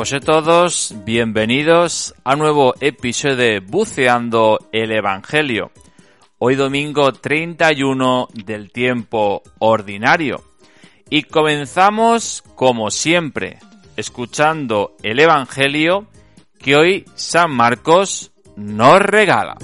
Pues a todos, bienvenidos a un nuevo episodio de Buceando el Evangelio. Hoy domingo 31 del tiempo ordinario. Y comenzamos, como siempre, escuchando el Evangelio que hoy San Marcos nos regala.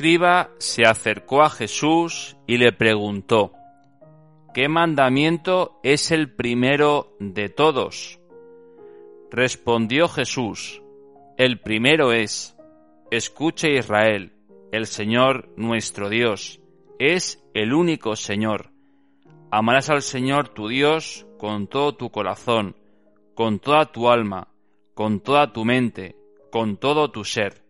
Escriba se acercó a Jesús y le preguntó, ¿Qué mandamiento es el primero de todos? Respondió Jesús, el primero es, escuche Israel, el Señor nuestro Dios, es el único Señor. Amarás al Señor tu Dios con todo tu corazón, con toda tu alma, con toda tu mente, con todo tu ser.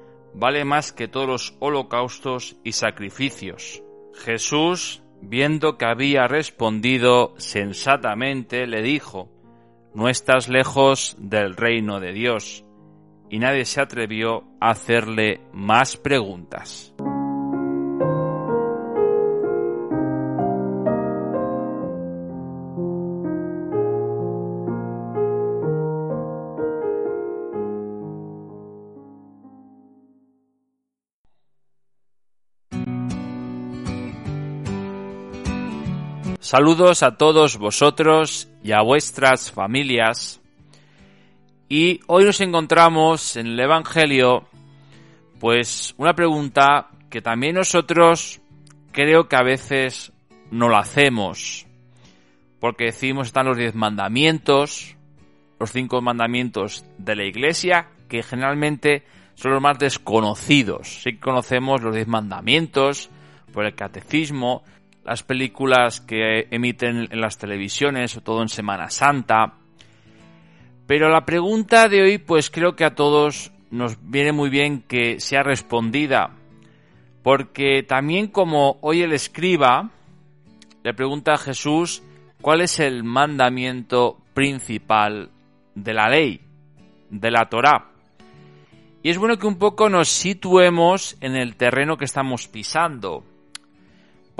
vale más que todos los holocaustos y sacrificios. Jesús viendo que había respondido sensatamente, le dijo, No estás lejos del reino de Dios. Y nadie se atrevió a hacerle más preguntas. Saludos a todos vosotros y a vuestras familias. Y hoy nos encontramos en el Evangelio, pues una pregunta que también nosotros creo que a veces no la hacemos. Porque decimos están los diez mandamientos, los cinco mandamientos de la iglesia, que generalmente son los más desconocidos. Sí que conocemos los diez mandamientos por el catecismo, las películas que emiten en las televisiones, o todo en Semana Santa. Pero la pregunta de hoy, pues creo que a todos nos viene muy bien que sea respondida, porque también como hoy el escriba le pregunta a Jesús cuál es el mandamiento principal de la ley, de la Torá. Y es bueno que un poco nos situemos en el terreno que estamos pisando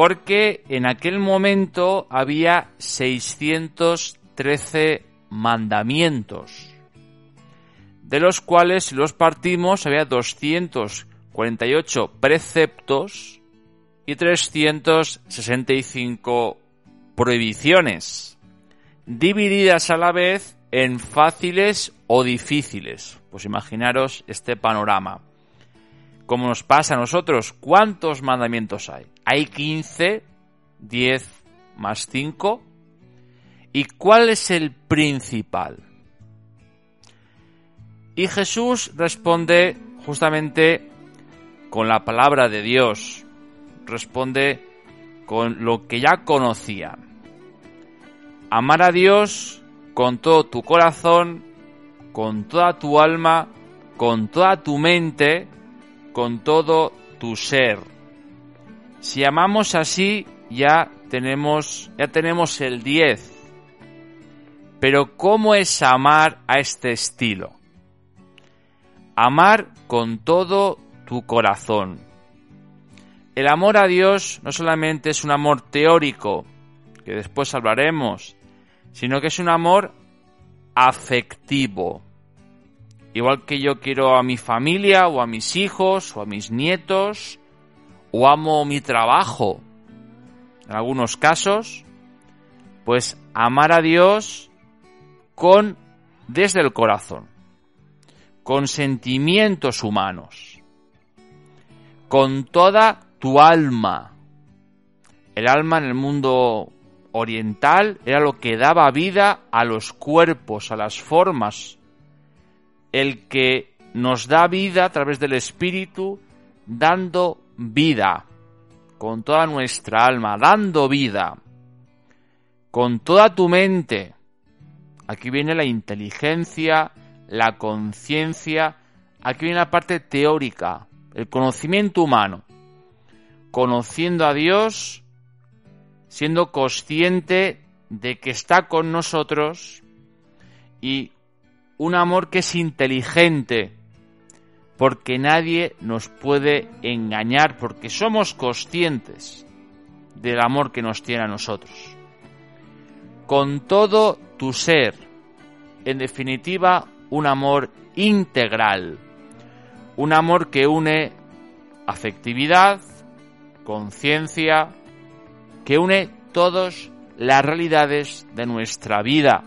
porque en aquel momento había 613 mandamientos, de los cuales si los partimos había 248 preceptos y 365 prohibiciones, divididas a la vez en fáciles o difíciles. Pues imaginaros este panorama como nos pasa a nosotros, ¿cuántos mandamientos hay? Hay 15, 10 más 5. ¿Y cuál es el principal? Y Jesús responde justamente con la palabra de Dios, responde con lo que ya conocía. Amar a Dios con todo tu corazón, con toda tu alma, con toda tu mente con todo tu ser. Si amamos así, ya tenemos, ya tenemos el 10. Pero ¿cómo es amar a este estilo? Amar con todo tu corazón. el amor a Dios no solamente es un amor teórico, que después hablaremos, sino que es un amor afectivo. Igual que yo quiero a mi familia o a mis hijos o a mis nietos o amo mi trabajo. En algunos casos, pues amar a Dios con desde el corazón, con sentimientos humanos, con toda tu alma. El alma en el mundo oriental era lo que daba vida a los cuerpos, a las formas. El que nos da vida a través del espíritu, dando vida, con toda nuestra alma, dando vida, con toda tu mente. Aquí viene la inteligencia, la conciencia, aquí viene la parte teórica, el conocimiento humano conociendo a Dios, siendo consciente de que está con nosotros y un amor que es inteligente, porque nadie nos puede engañar, porque somos conscientes del amor que nos tiene a nosotros. Con todo tu ser, en definitiva, un amor integral, un amor que une afectividad, conciencia que une todas las realidades de nuestra vida.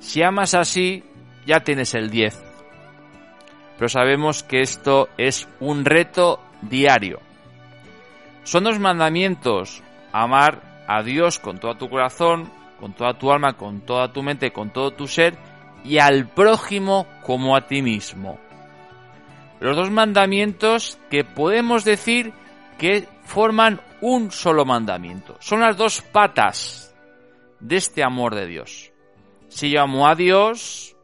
Si amas así, ya tienes el 10. Pero sabemos que esto es un reto diario. Son dos mandamientos, amar a Dios con todo tu corazón, con toda tu alma, con toda tu mente, con todo tu ser, y al prójimo como a ti mismo. Los dos mandamientos que podemos decir que forman un solo mandamiento. Son las dos patas de este amor de Dios. Si yo amo a Dios,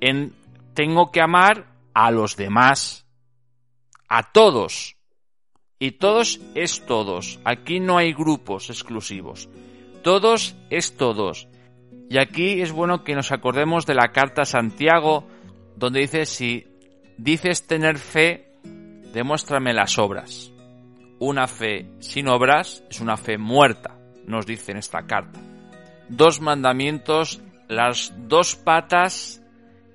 en, tengo que amar a los demás, a todos. Y todos es todos. Aquí no hay grupos exclusivos. Todos es todos. Y aquí es bueno que nos acordemos de la carta a Santiago, donde dice, si dices tener fe, demuéstrame las obras. Una fe sin obras es una fe muerta, nos dice en esta carta. Dos mandamientos, las dos patas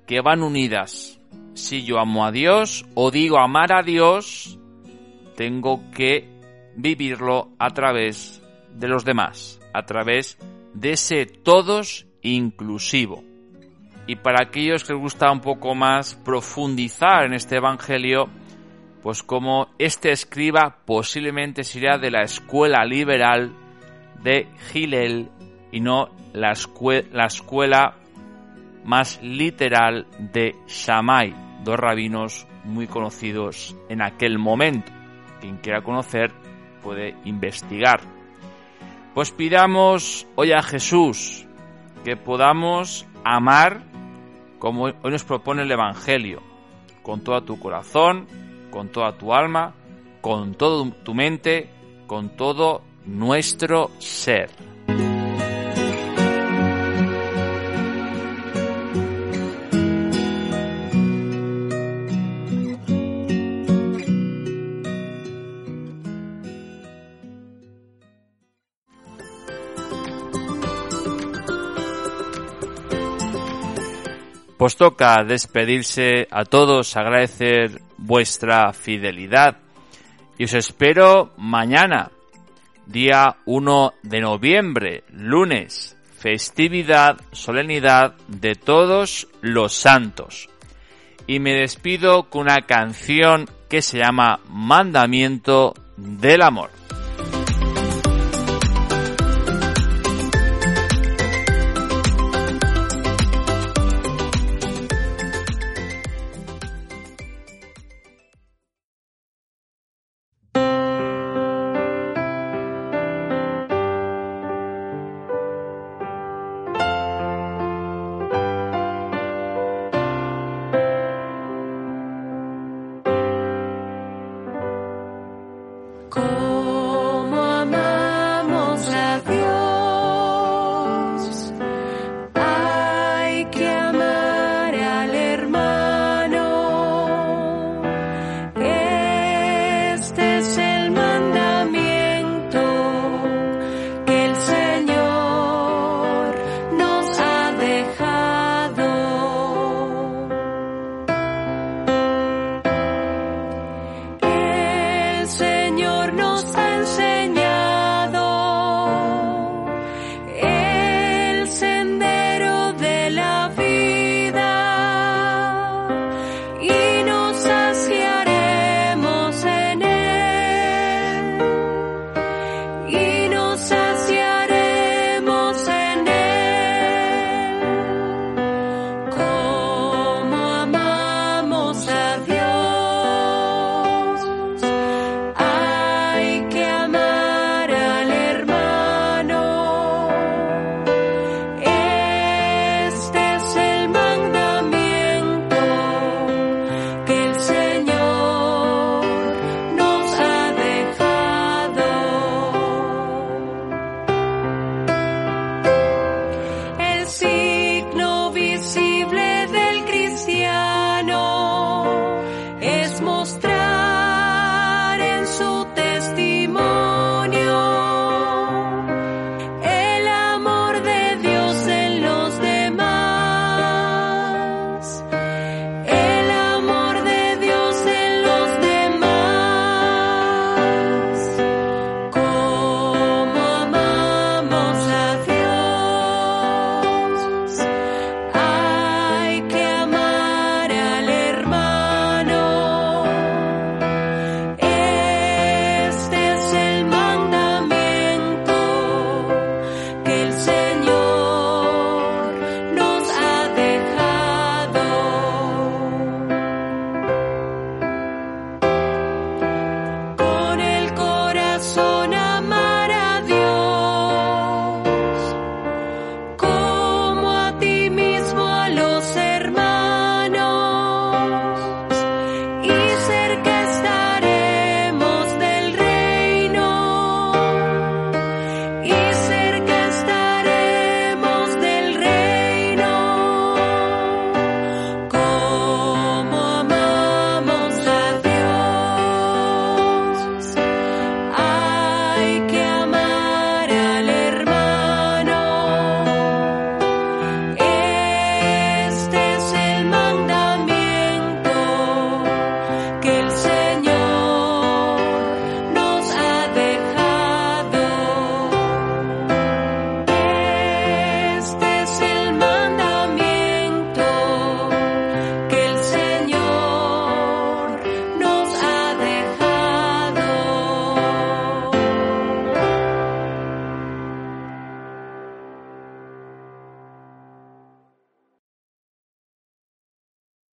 que van unidas. Si yo amo a Dios o digo amar a Dios, tengo que vivirlo a través de los demás, a través de ese todos inclusivo. Y para aquellos que les gusta un poco más profundizar en este Evangelio, pues como este escriba posiblemente sería de la escuela liberal de Hillel y no la, la escuela más literal de Shammai, dos rabinos muy conocidos en aquel momento. Quien quiera conocer puede investigar. Pues pidamos hoy a Jesús que podamos amar como hoy nos propone el Evangelio, con todo tu corazón, con toda tu alma, con toda tu mente, con todo nuestro ser. Pues toca despedirse a todos, agradecer vuestra fidelidad y os espero mañana, día 1 de noviembre, lunes, festividad, solemnidad de todos los santos. Y me despido con una canción que se llama Mandamiento del Amor.